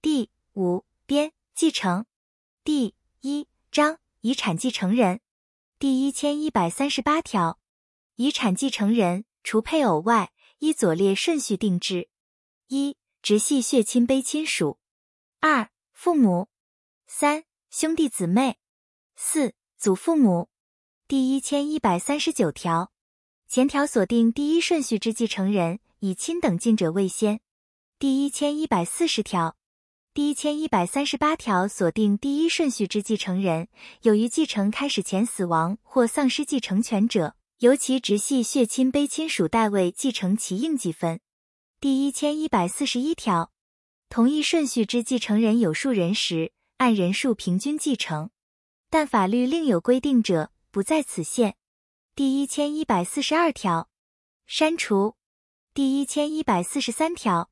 第五编继承。第一章遗产继承人。第一千一百三十八条，遗产继承人除配偶外，依左列顺序定制：一、直系血亲卑亲属；二、父母；三、兄弟姊妹；四、祖父母。第一千一百三十九条，前条锁定第一顺序之继承人，以亲等近者为先。第一千一百四十条，第一千一百三十八条锁定第一顺序之继承人，有于继承开始前死亡或丧失继承权者，由其直系血亲卑亲属代位继承其应继分。第一千一百四十一条，同一顺序之继承人有数人时，按人数平均继承，但法律另有规定者。不在此限。第一千一百四十二条，删除。第一千一百四十三条，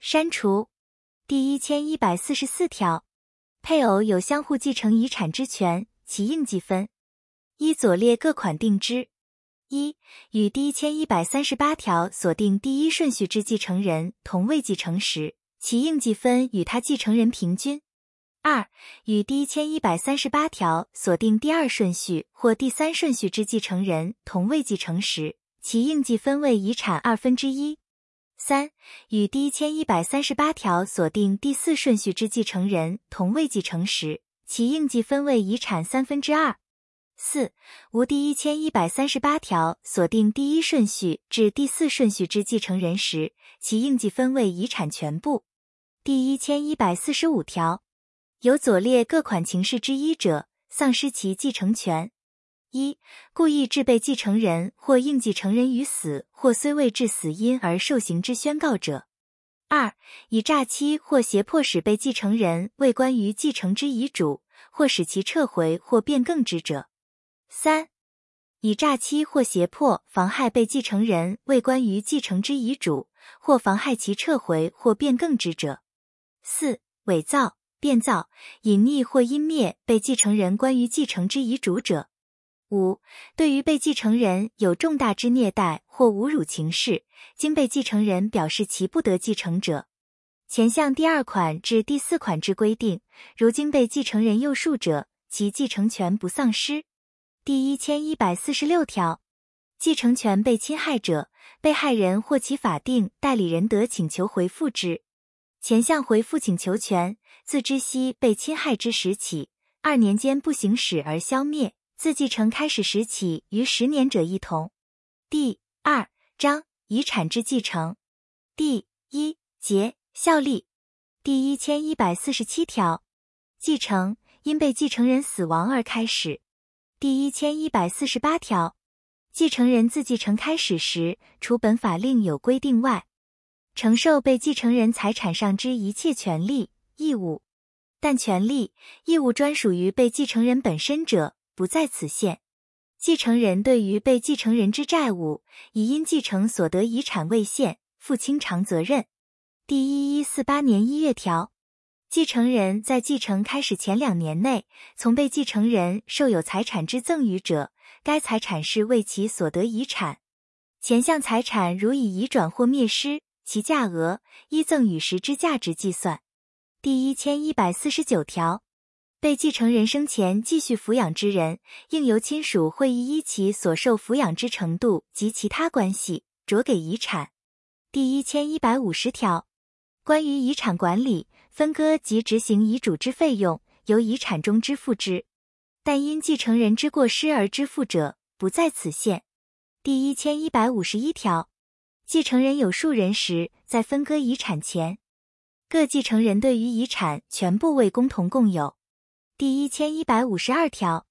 删除。第一千一百四十四条，配偶有相互继承遗产之权，其应继分依左列各款定之：一、与第一千一百三十八条锁定第一顺序之继承人同位继承时，其应继分与他继承人平均。二、与第一千一百三十八条锁定第二顺序或第三顺序之继承人同位继承时，其应继分为遗产二分之一。三、与第一千一百三十八条锁定第四顺序之继承人同位继承时，其应继分为遗产三分之二。四、无第一千一百三十八条锁定第一顺序至第四顺序之继承人时，其应继分为遗产全部。第一千一百四十五条。有左列各款情事之一者，丧失其继承权：一、故意致被继承人或应继承人于死或虽未致死因而受刑之宣告者；二、以诈欺或胁迫使被继承人未关于继承之遗嘱，或使其撤回或变更之者；三、以诈欺或胁迫妨害被继承人未关于继承之遗嘱，或妨害其撤回或变更之者；四、伪造。变造、隐匿或湮灭被继承人关于继承之遗嘱者；五、对于被继承人有重大之虐待或侮辱情事，经被继承人表示其不得继承者。前项第二款至第四款之规定，如经被继承人诱述者，其继承权不丧失。第一千一百四十六条，继承权被侵害者，被害人或其法定代理人得请求回复之。前项回复请求权。自知悉被侵害之时起，二年间不行使而消灭；自继承开始时起于十年者一同。第二章遗产之继承第一节效力第一千一百四十七条，继承因被继承人死亡而开始。第一千一百四十八条，继承人自继承开始时，除本法另有规定外，承受被继承人财产上之一切权利。义务，但权利义务专属于被继承人本身者，不在此限。继承人对于被继承人之债务，已因继承所得遗产未现，负清偿责任。第一一四八年一月条，继承人在继承开始前两年内，从被继承人受有财产之赠与者，该财产是为其所得遗产。前项财产如已移转或灭失，其价额依赠与时之价值计算。第一千一百四十九条，被继承人生前继续抚养之人，应由亲属会议依其所受抚养之程度及其他关系，酌给遗产。第一千一百五十条，关于遗产管理、分割及执行遗嘱之费用，由遗产中支付之，但因继承人之过失而支付者，不在此限。第一千一百五十一条，继承人有数人时，在分割遗产前。各继承人对于遗产全部为共同共有。第一千一百五十二条，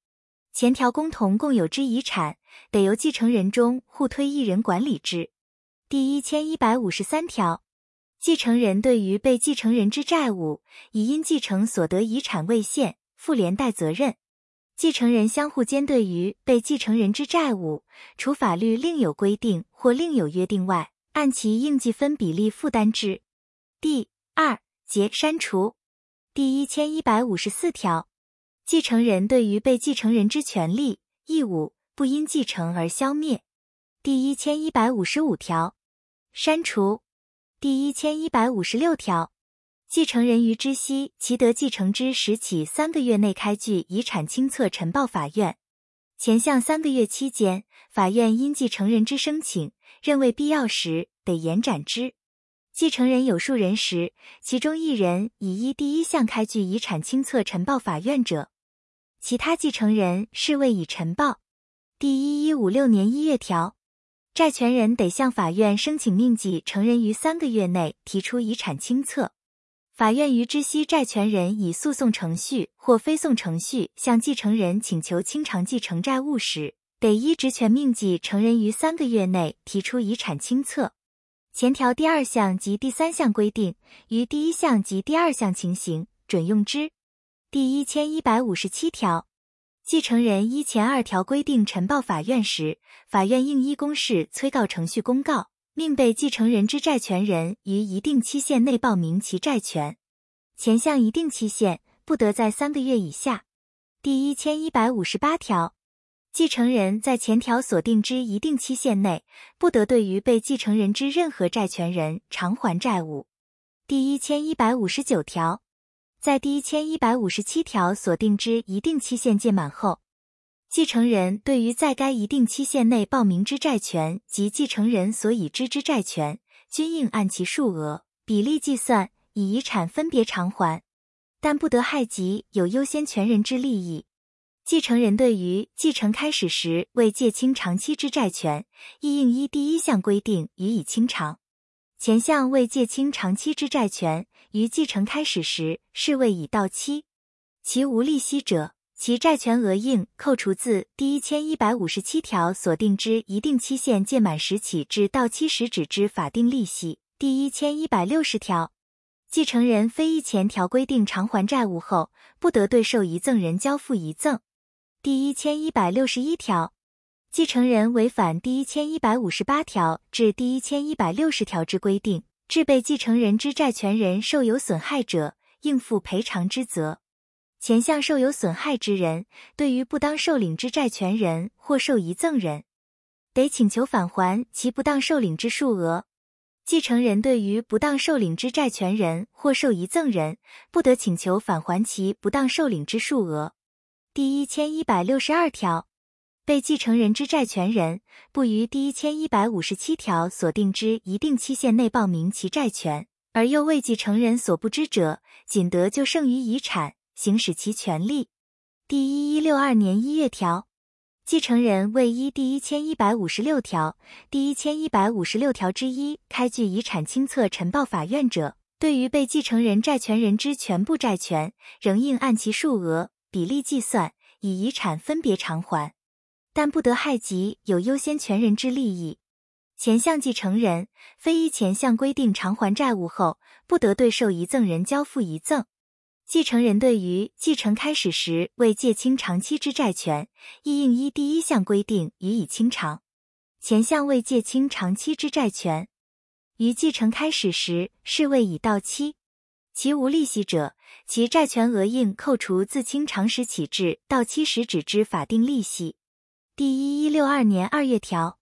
前条共同共有之遗产，得由继承人中互推一人管理之。第一千一百五十三条，继承人对于被继承人之债务，已因继承所得遗产未现，负连带责任。继承人相互间对于被继承人之债务，除法律另有规定或另有约定外，按其应继分比例负担之。第二节删除第一千一百五十四条，继承人对于被继承人之权利义务不因继承而消灭。第一千一百五十五条，删除第一千一百五十六条，继承人于知悉其得继承之时起三个月内开具遗产清册呈报法院。前项三个月期间，法院因继承人之申请认为必要时，得延展之。继承人有数人时，其中一人已依第一项开具遗产清册呈报法院者，其他继承人是未已呈报。第一一五六年一月条，债权人得向法院申请命继承人于三个月内提出遗产清册。法院于知悉债权人以诉讼程序或非讼程序向继承人请求清偿继承债务时，得依职权命继承人于三个月内提出遗产清册。前条第二项及第三项规定，于第一项及第二项情形准用之。第一千一百五十七条，继承人依前二条规定呈报法院时，法院应依公示催告程序公告。命被继承人之债权人于一定期限内报明其债权，前项一定期限不得在三个月以下。第一千一百五十八条，继承人在前条所定之一定期限内，不得对于被继承人之任何债权人偿还债务。第一千一百五十九条，在第一千一百五十七条所定之一定期限届满后。继承人对于在该一定期限内报名之债权及继承人所已知之债权，均应按其数额比例计算，以遗产分别偿还，但不得害及有优先权人之利益。继承人对于继承开始时未借清长期之债权，亦应依第一项规定予以清偿。前项未借清长期之债权，于继承开始时是未已到期，其无利息者。其债权额应扣除自第一千一百五十七条所定之一定期限届满时起至到期时止之法定利息。第一千一百六十条，继承人非依前条规定偿还债务后，不得对受遗赠人交付遗赠。第一千一百六十一条，继承人违反第一千一百五十八条至第一千一百六十条之规定，致被继承人之债权人受有损害者，应负赔偿之责。前项受有损害之人，对于不当受领之债权人或受遗赠人，得请求返还其不当受领之数额。继承人对于不当受领之债权人或受遗赠人，不得请求返还其不当受领之数额。第一千一百六十二条，被继承人之债权人不于第一千一百五十七条所定之一定期限内报名其债权，而又为继承人所不知者，仅得就剩余遗产。行使其权利。第一一六二年一月条，继承人未依第一千一百五十六条、第一千一百五十六条之一开具遗产清册呈报法院者，对于被继承人债权人之全部债权，仍应按其数额比例计算，以遗产分别偿还，但不得害及有优先权人之利益。前项继承人非依前项规定偿还债务后，不得对受遗赠人交付遗赠。继承人对于继承开始时未借清长期之债权，亦应依第一项规定予以清偿。前项未借清长期之债权，于继承开始时是未已到期，其无利息者，其债权额应扣除自清偿时起至到期时止之法定利息。第一一六二年二月条，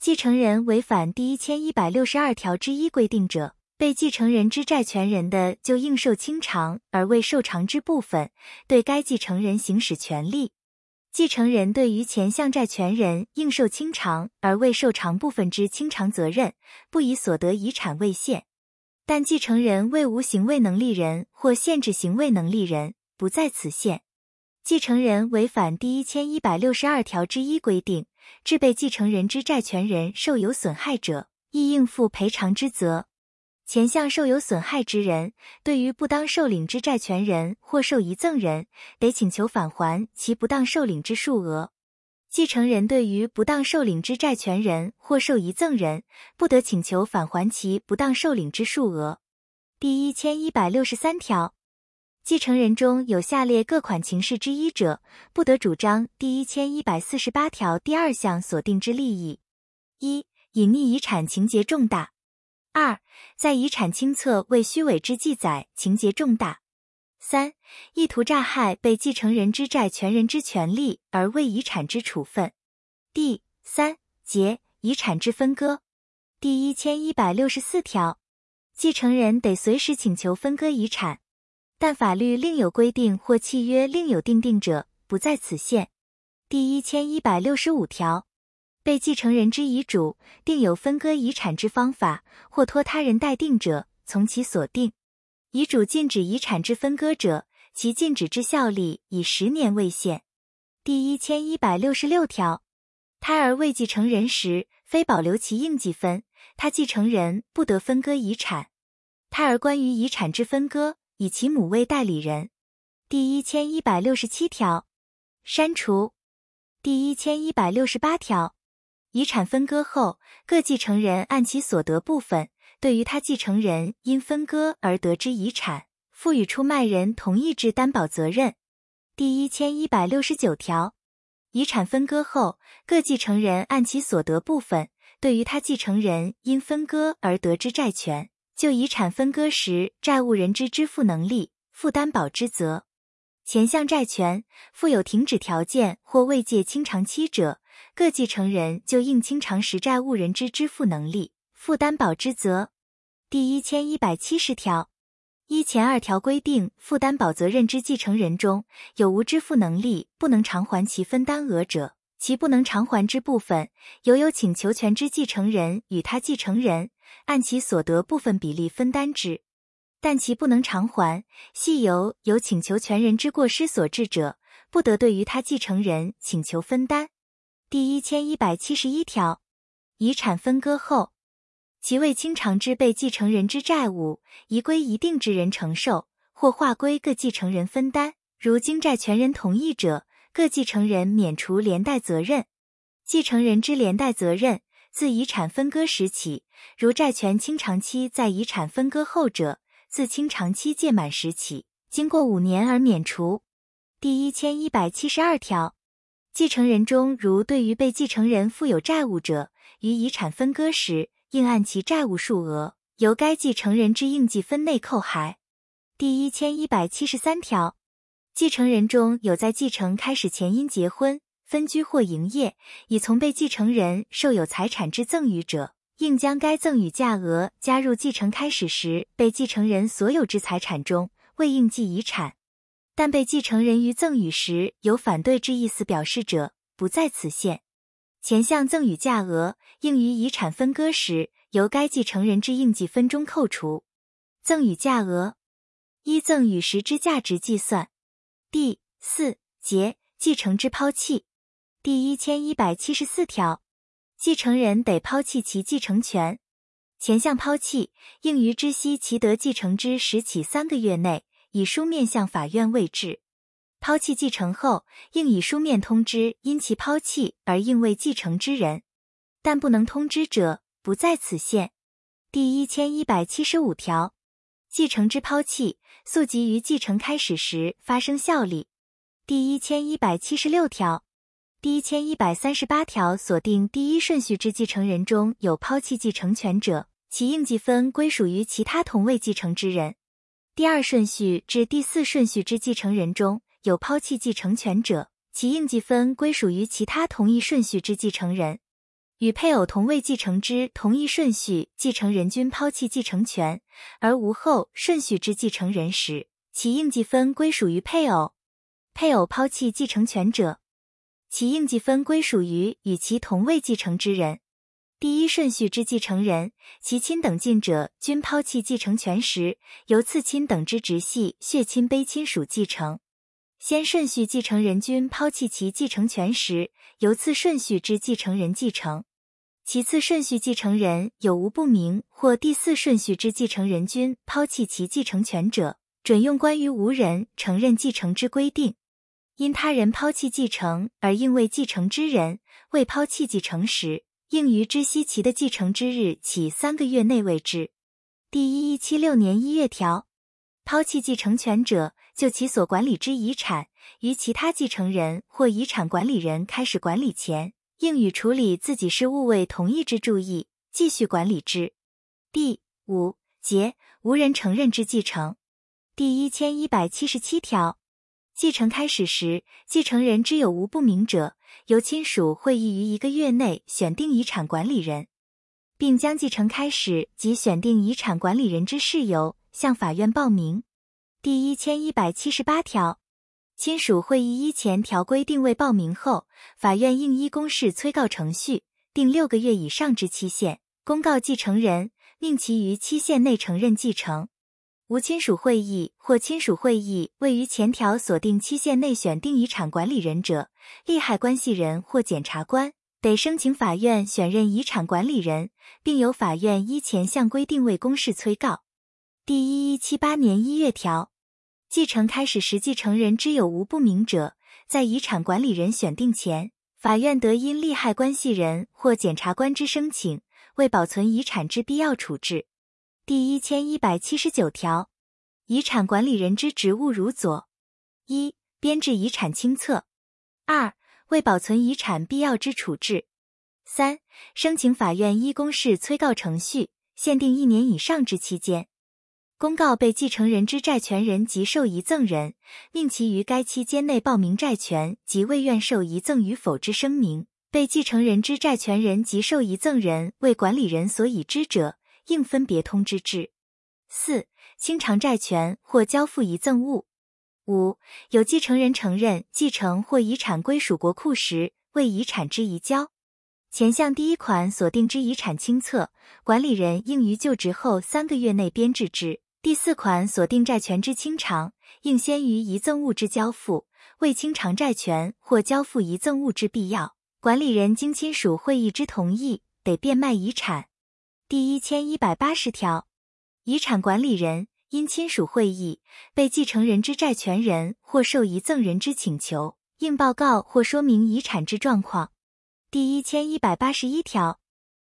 继承人违反第一千一百六十二条之一规定者。被继承人之债权人的就应受清偿而未受偿之部分，对该继承人行使权利。继承人对于前项债权人应受清偿而未受偿部分之清偿责任，不以所得遗产为限。但继承人为无行为能力人或限制行为能力人，不在此限。继承人违反第一千一百六十二条之一规定，致被继承人之债权人受有损害者，亦应负赔偿之责。前项受有损害之人，对于不当受领之债权人或受遗赠人，得请求返还其不当受领之数额。继承人对于不当受领之债权人或受遗赠人，不得请求返还其不当受领之数额。第一千一百六十三条，继承人中有下列各款情事之一者，不得主张第一千一百四十八条第二项所定之利益：一、隐匿遗产情节重大。二，在遗产清册为虚伪之记载，情节重大。三，意图诈害被继承人之债权人之权利而为遗产之处分。第三节遗产之分割。第一千一百六十四条，继承人得随时请求分割遗产，但法律另有规定或契约另有订定者，不在此限。第一千一百六十五条，被继承人之遗嘱定有分割遗产之方法，或托他人代定者，从其所定。遗嘱禁止遗产之分割者，其禁止之效力以十年为限。第一千一百六十六条，胎儿未继承人时，非保留其应继分，他继承人不得分割遗产。胎儿关于遗产之分割，以其母为代理人。第一千一百六十七条，删除。第一千一百六十八条，遗产分割后，各继承人按其所得部分，对于他继承人因分割而得之遗产，赋予出卖人同意之担保责任。第一千一百六十九条，遗产分割后，各继承人按其所得部分，对于他继承人因分割而得之债权，就遗产分割时债务人之支付能力负担保之责。前项债权附有停止条件或未届清偿期者，各继承人就应清偿时债务人之支付能力负担保之责。第一千一百七十条，依前二条规定负担保责任之继承人中有无支付能力不能偿还其分担额者，其不能偿还之部分，由有请求权之继承人与他继承人按其所得部分比例分担之。但其不能偿还，系由有请求权人之过失所致者，不得对于他继承人请求分担。第一千一百七十一条，遗产分割后，其未清偿之被继承人之债务，移归一定之人承受，或划归各继承人分担。如经债权人同意者，各继承人免除连带责任。继承人之连带责任，自遗产分割时起，如债权清偿期在遗产分割后者。自清偿期届满时起，经过五年而免除。第一千一百七十二条，继承人中如对于被继承人负有债务者，于遗产分割时，应按其债务数额，由该继承人之应继分内扣还。第一千一百七十三条，继承人中有在继承开始前因结婚、分居或营业，已从被继承人受有财产之赠与者。应将该赠与价额加入继承开始时被继承人所有之财产中，未应计遗产。但被继承人于赠与时有反对之意思表示者，不在此限。前项赠与价额应于遗产分割时由该继承人之应计分中扣除。赠与价额依赠与时之价值计算。第四节继承之抛弃第一千一百七十四条。继承人得抛弃其继承权，前项抛弃应于知悉其得继承之时起三个月内，以书面向法院未置。抛弃继承后，应以书面通知因其抛弃而应为继承之人，但不能通知者不在此限。第一千一百七十五条，继承之抛弃溯及于继承开始时发生效力。第一千一百七十六条。第一千一百三十八条锁定第一顺序之继承人中有抛弃继承权者，其应继分归属于其他同位继承之人。第二顺序至第四顺序之继承人中有抛弃继承权者，其应继分归属于其他同一顺序之继承人。与配偶同位继承之同一顺序继承人均抛弃继承权，而无后顺序之继承人时，其应继分归属于配偶。配偶抛弃继承权者。其应继分归属于与其同位继承之人，第一顺序之继承人，其亲等近者均抛弃继承权时，由次亲等之直系血亲卑亲属继承；先顺序继承人均抛弃其继承权时，由次顺序之继承人继承；其次顺序继承人有无不明或第四顺序之继承人均抛弃其继承权者，准用关于无人承认继承之规定。因他人抛弃继承而应为继承之人未抛弃继承时，应于知悉其的继承之日起三个月内为之。第一一七六年一月条，抛弃继承权者，就其所管理之遗产，于其他继承人或遗产管理人开始管理前，应与处理自己事务未同意之注意，继续管理之。第五节无人承认之继承，第一千一百七十七条。继承开始时，继承人之有无不明者，由亲属会议于一个月内选定遗产管理人。并将继承开始及选定遗产管理人之事由向法院报名。第一千一百七十八条，亲属会议依前条规定未报名后，法院应依公示催告程序，定六个月以上之期限，公告继承人，令其于期限内承认继承。无亲属会议或亲属会议位于前条所定期限内选定遗产管理人者，利害关系人或检察官得申请法院选任遗产管理人，并由法院依前项规定为公示催告。第一一七八年一月条，继承开始时继承人之有无不明者，在遗产管理人选定前，法院得因利害关系人或检察官之申请，为保存遗产之必要处置。第一千一百七十九条，遗产管理人之职务如左：一、编制遗产清册；二、为保存遗产必要之处置；三、申请法院依公示催告程序，限定一年以上之期间，公告被继承人之债权人及受遗赠人，命其于该期间内报名债权及未愿受遗赠与否之声明。被继承人之债权人及受遗赠人为管理人所已知者。应分别通知之。四、清偿债权或交付遗赠物。五、有继承人承认继承或遗产归属国库时，为遗产之移交。前项第一款所定之遗产清册，管理人应于就职后三个月内编制之。第四款所定债权之清偿，应先于遗赠物之交付。为清偿债权或交付遗赠物之必要，管理人经亲属会议之同意，得变卖遗产。第一千一百八十条，遗产管理人因亲属会议、被继承人之债权人或受遗赠人之请求，应报告或说明遗产之状况。第一千一百八十一条，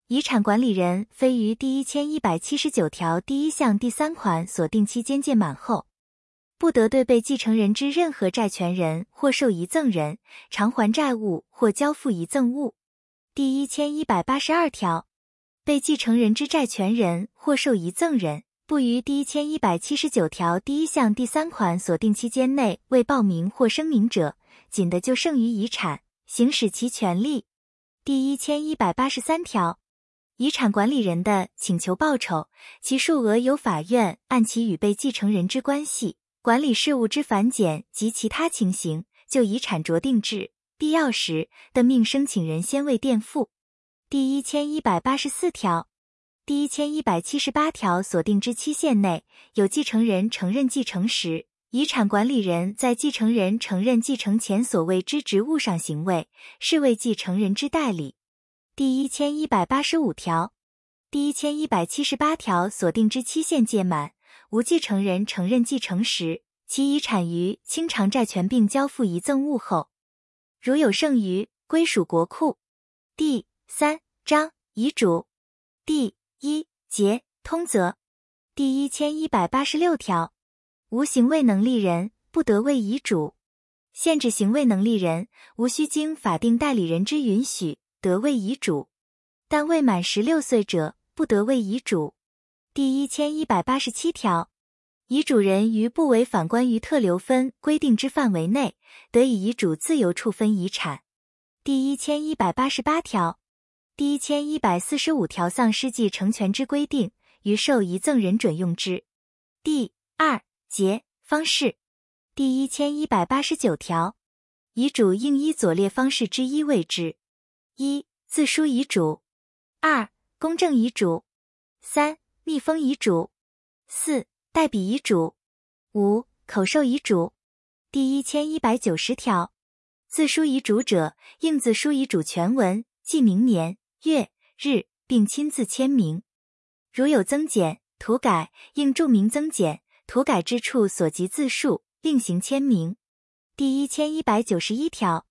遗产管理人非于第一千一百七十九条第一项第三款所定期间届满后，不得对被继承人之任何债权人或受遗赠人偿还债务或交付遗赠物。第一千一百八十二条。被继承人之债权人或受遗赠人，不于第一千一百七十九条第一项第三款所定期间内未报名或声明者，仅得就剩余遗产行使其权利。第一千一百八十三条，遗产管理人的请求报酬，其数额由法院按其与被继承人之关系、管理事务之繁简及其他情形，就遗产酌定制，必要时得命申请人先为垫付。第一千一百八十四条，第一千一百七十八条所定之期限内，有继承人承认继承时，遗产管理人在继承人承认继承前所谓之职务上行为，是为继承人之代理。第一千一百八十五条，第一千一百七十八条所定之期限届满，无继承人承认继承时，其遗产于清偿债权并交付遗赠物后，如有剩余，归属国库。第三。章遗嘱第一节通则第一千一百八十六条，无行为能力人不得为遗嘱；限制行为能力人无需经法定代理人之允许得为遗嘱，但未满十六岁者不得为遗嘱。第一千一百八十七条，遗嘱人于不违反关于特留分规定之范围内，得以遗嘱自由处分遗产。第一千一百八十八条。第一千一百四十五条丧失继承权之规定，于受遗赠人准用之。第二节方式。第一千一百八十九条，遗嘱应依左列方式之一为之：一、自书遗嘱；二、公证遗嘱；三、密封遗嘱；四、代笔遗嘱；五、口授遗嘱。第一千一百九十条，自书遗嘱者，应自书遗嘱全文，记明年。月日，并亲自签名。如有增减、涂改，应注明增减、涂改之处所及字数，另行签名。第一千一百九十一条，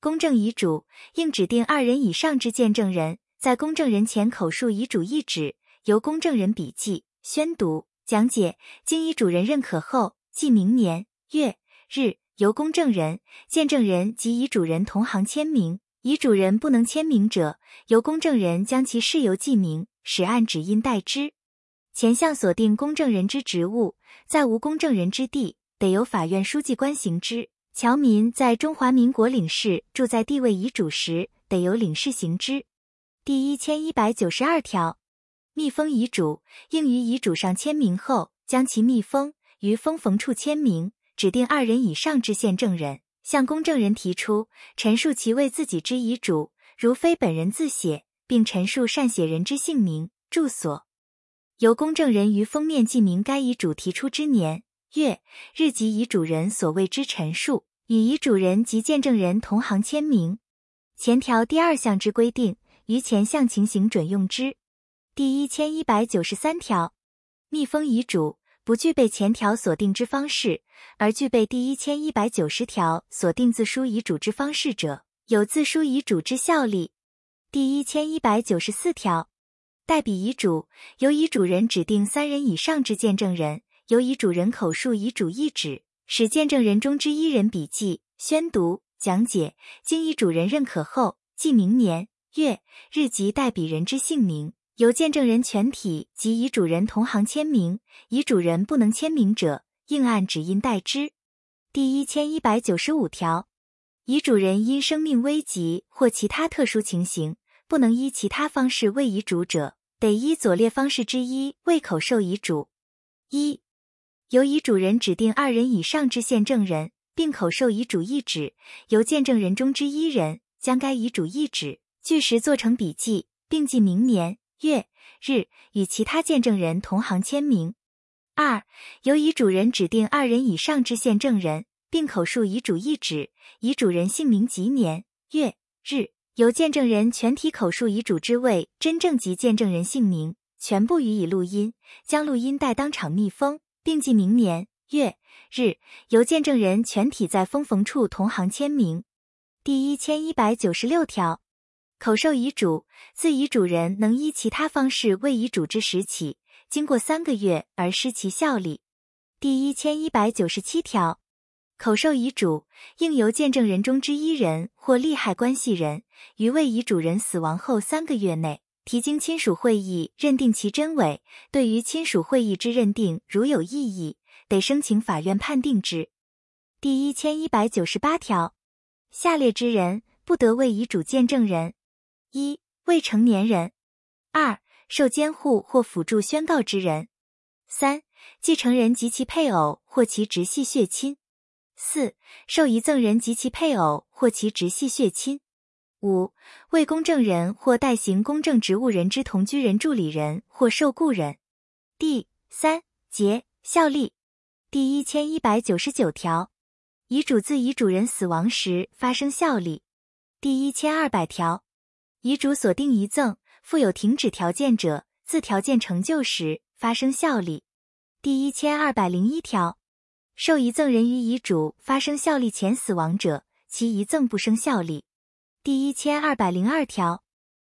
公证遗嘱应指定二人以上之见证人，在公证人前口述遗嘱一纸，由公证人笔记、宣读、讲解，经遗嘱人认可后，记明年月日，由公证人、见证人及遗嘱人同行签名。遗嘱人不能签名者，由公证人将其事由记明，使按指印代之。前项锁定公证人之职务，在无公证人之地，得由法院书记官行之。侨民在中华民国领事住在地位遗嘱时，得由领事行之。第一千一百九十二条，密封遗嘱应于遗嘱上签名后，将其密封，于封缝处签名，指定二人以上之现证人，向公证人提出陈述其为自己之遗嘱，如非本人自写，并陈述善写人之姓名、住所。由公证人于封面记明该遗嘱提出之年月日及遗嘱人所谓之陈述，与遗嘱人及见证人同行签名。前条第二项之规定，于前项情形准用之。第一千一百九十三条，密封遗嘱不具备前条所定之方式，而具备第一千一百九十条所定自书遗嘱之方式者，有自书遗嘱之效力。第一千一百九十四条。代笔遗嘱由遗嘱人指定三人以上之见证人，由遗嘱人口述遗嘱一纸，使见证人中之一人笔记、宣读、讲解，经遗嘱人认可后，记明年月日及代笔人之姓名，由见证人全体及遗嘱人同行签名。遗嘱人不能签名者，应按指印代之。第一千一百九十五条，遗嘱人因生命危急或其他特殊情形，不能依其他方式为遗嘱者。得依左列方式之一为口授遗嘱：一、由遗嘱人指定二人以上之现证人，并口授遗嘱一纸，由见证人中之一人将该遗嘱一纸据实做成笔记，并记明年月日，与其他见证人同行签名；二、由遗嘱人指定二人以上之现证人，并口述遗嘱一纸，遗嘱人姓名及年月日。由见证人全体口述遗嘱之位真正及见证人姓名，全部予以录音，将录音带当场密封，并记明年月日。由见证人全体在封缝处同行签名。第一千一百九十六条，口授遗嘱自遗嘱人能依其他方式为遗嘱之时起，经过三个月而失其效力。第一千一百九十七条。口授遗嘱应由见证人中之一人或利害关系人于为遗嘱人死亡后三个月内，提经亲属会议认定其真伪。对于亲属会议之认定如有异议，得申请法院判定之。第一千一百九十八条，下列之人不得为遗嘱见证人：一、未成年人；二、受监护或辅助宣告之人；三、继承人及其配偶或其直系血亲。四、受遗赠人及其配偶或其直系血亲；五、为公证人或代行公证职务人之同居人、助理人或受雇人。第三节效力第一千一百九十九条，遗嘱自遗嘱人死亡时发生效力。第一千二百条，遗嘱所定遗赠附有停止条件者，自条件成就时发生效力。第一千二百零一条。受遗赠人于遗嘱发生效力前死亡者，其遗赠不生效力。第一千二百零二条，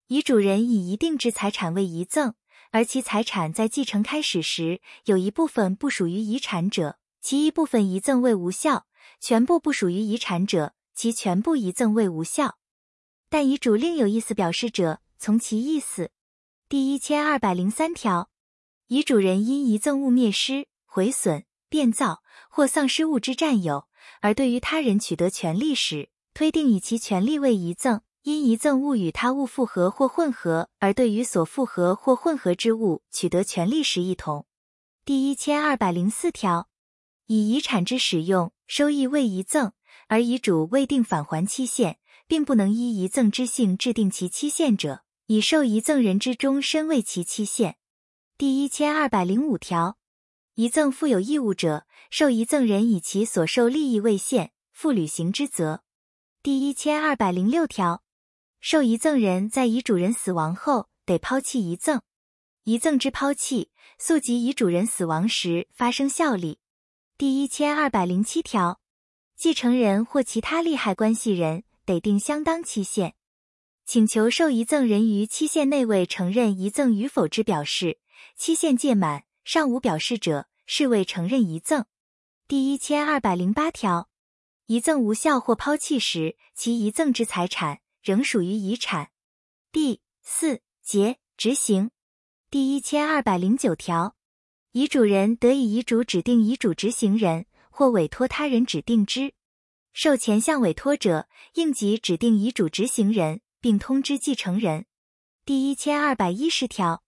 遗嘱人以一定之财产为遗赠，而其财产在继承开始时有一部分不属于遗产者，其一部分遗赠为无效；全部不属于遗产者，其全部遗赠为无效。但遗嘱另有意思表示者，从其意思。第一千二百零三条，遗嘱人因遗赠物灭失、毁损。变造或丧失物之占有，而对于他人取得权利时，推定以其权利为遗赠；因遗赠物与他物复合或混合，而对于所复合或混合之物取得权利时一同。第一千二百零四条，以遗产之使用收益为遗赠，而遗嘱未定返还期限，并不能依遗赠之性制定其期限者，以受遗赠人之终身为其期限。第一千二百零五条。遗赠负有义务者，受遗赠人以其所受利益为限，负履行之责。第一千二百零六条，受遗赠人在遗嘱人死亡后得抛弃遗赠，遗赠之抛弃溯及遗嘱人死亡时发生效力。第一千二百零七条，继承人或其他利害关系人得定相当期限，请求受遗赠人于期限内未承认遗赠与否之表示，期限届满。尚无表示者，视为承认遗赠。第一千二百零八条，遗赠无效或抛弃时，其遗赠之财产仍属于遗产。第四节执行。第一千二百零九条，遗嘱人得以遗嘱指定遗嘱执行人，或委托他人指定之。受前项委托者，应即指定遗嘱执行人，并通知继承人。第一千二百一十条，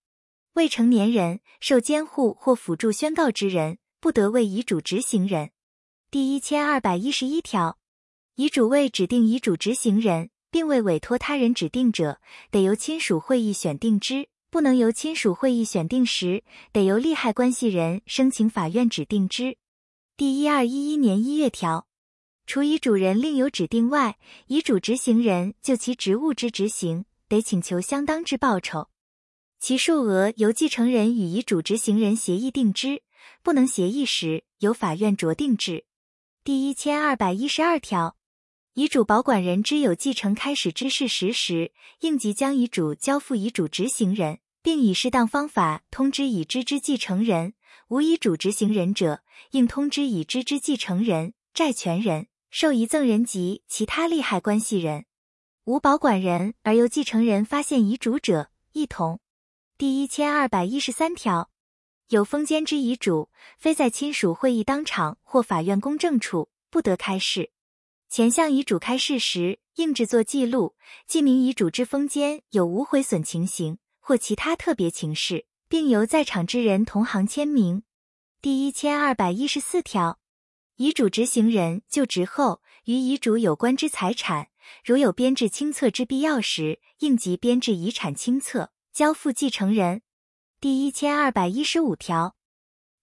未成年人、受监护或辅助宣告之人，不得为遗嘱执行人。第一千二百一十一条，遗嘱未指定遗嘱执行人，并未委托他人指定者，得由亲属会议选定之；不能由亲属会议选定时，得由利害关系人申请法院指定之。第一二一一年一月条，除遗嘱人另有指定外，遗嘱执行人就其职务之执行。得请求相当之报酬，其数额由继承人与遗嘱执行人协议定之，不能协议时由法院酌定之。第一千二百一十二条，遗嘱保管人知有继承开始之事实时，应即将遗嘱交付遗嘱执行人，并以适当方法通知已知之继承人；无遗嘱执行人者，应通知已知之继承人、债权人、受遗赠人及其他利害关系人。无保管人而由继承人发现遗嘱者，一同。第一千二百一十三条，有封缄之遗嘱，非在亲属会议当场或法院公证处，不得开示。前项遗嘱开示时，应制作记录，记明遗嘱之封缄有无毁损情形或其他特别情事，并由在场之人同行签名。第一千二百一十四条，遗嘱执行人就职后，与遗嘱有关之财产。如有编制清册之必要时，应即编制遗产清册，交付继承人。第一千二百一十五条，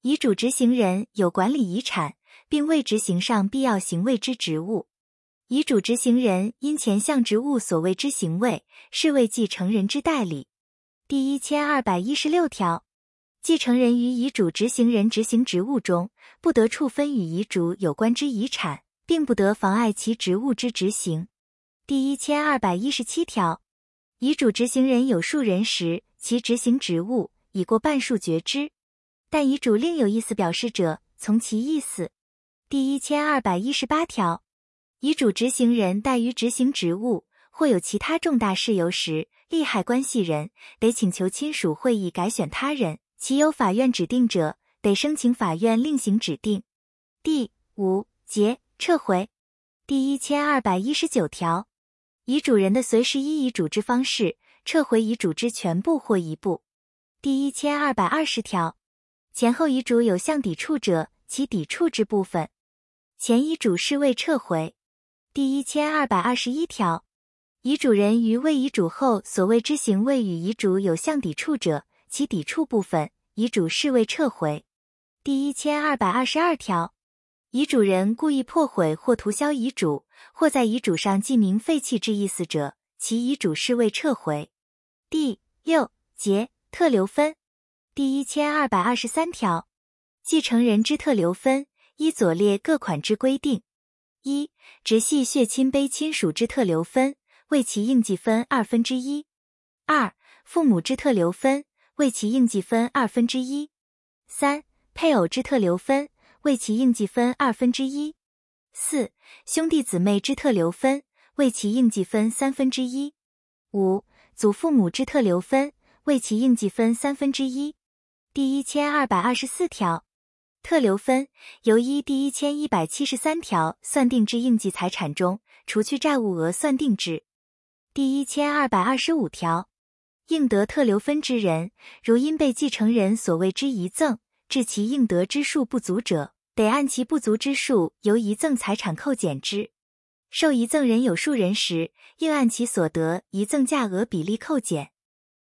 遗嘱执行人有管理遗产，并未执行上必要行为之职务。遗嘱执行人因前项职务所谓之行为，是为继承人之代理。第一千二百一十六条，继承人于遗嘱执行人执行职务中，不得处分与遗嘱有关之遗产，并不得妨碍其职务之执行。第一千二百一十七条，遗嘱执行人有数人时，其执行职务已过半数决之，但遗嘱另有意思表示者，从其意思。第一千二百一十八条，遗嘱执行人怠于执行职务，或有其他重大事由时，利害关系人得请求亲属会议改选他人，其有法院指定者，得申请法院另行指定。第五节撤回。第一千二百一十九条。遗嘱人的随时依遗嘱之方式撤回遗嘱之全部或一部。第一千二百二十条，前后遗嘱有相抵触者，其抵触之部分，前遗嘱是未撤回。第一千二百二十一条，遗嘱人于未遗嘱后所谓之行为与遗嘱有相抵触者，其抵触部分，遗嘱视为撤回。第一千二百二十二条。遗嘱人故意破毁或涂销遗嘱，或在遗嘱上记明废弃之意思者，其遗嘱视为撤回。第六节特留分第一千二百二十三条，继承人之特留分依左列各款之规定：一、直系血亲卑亲属之特留分，为其应计分二分之一；二、父母之特留分，为其应计分二分之一；三、配偶之特留分。为其应计分二分之一，四兄弟姊妹之特留分，为其应计分三分之一，五祖父母之特留分，为其应计分三分之一。第一千二百二十四条，特留分由依第一千一百七十三条算定之应计财产中，除去债务额算定之。第一千二百二十五条，应得特留分之人，如因被继承人所谓之遗赠，致其应得之数不足者。得按其不足之数由遗赠财产扣减之，受遗赠人有数人时，应按其所得遗赠价额比例扣减。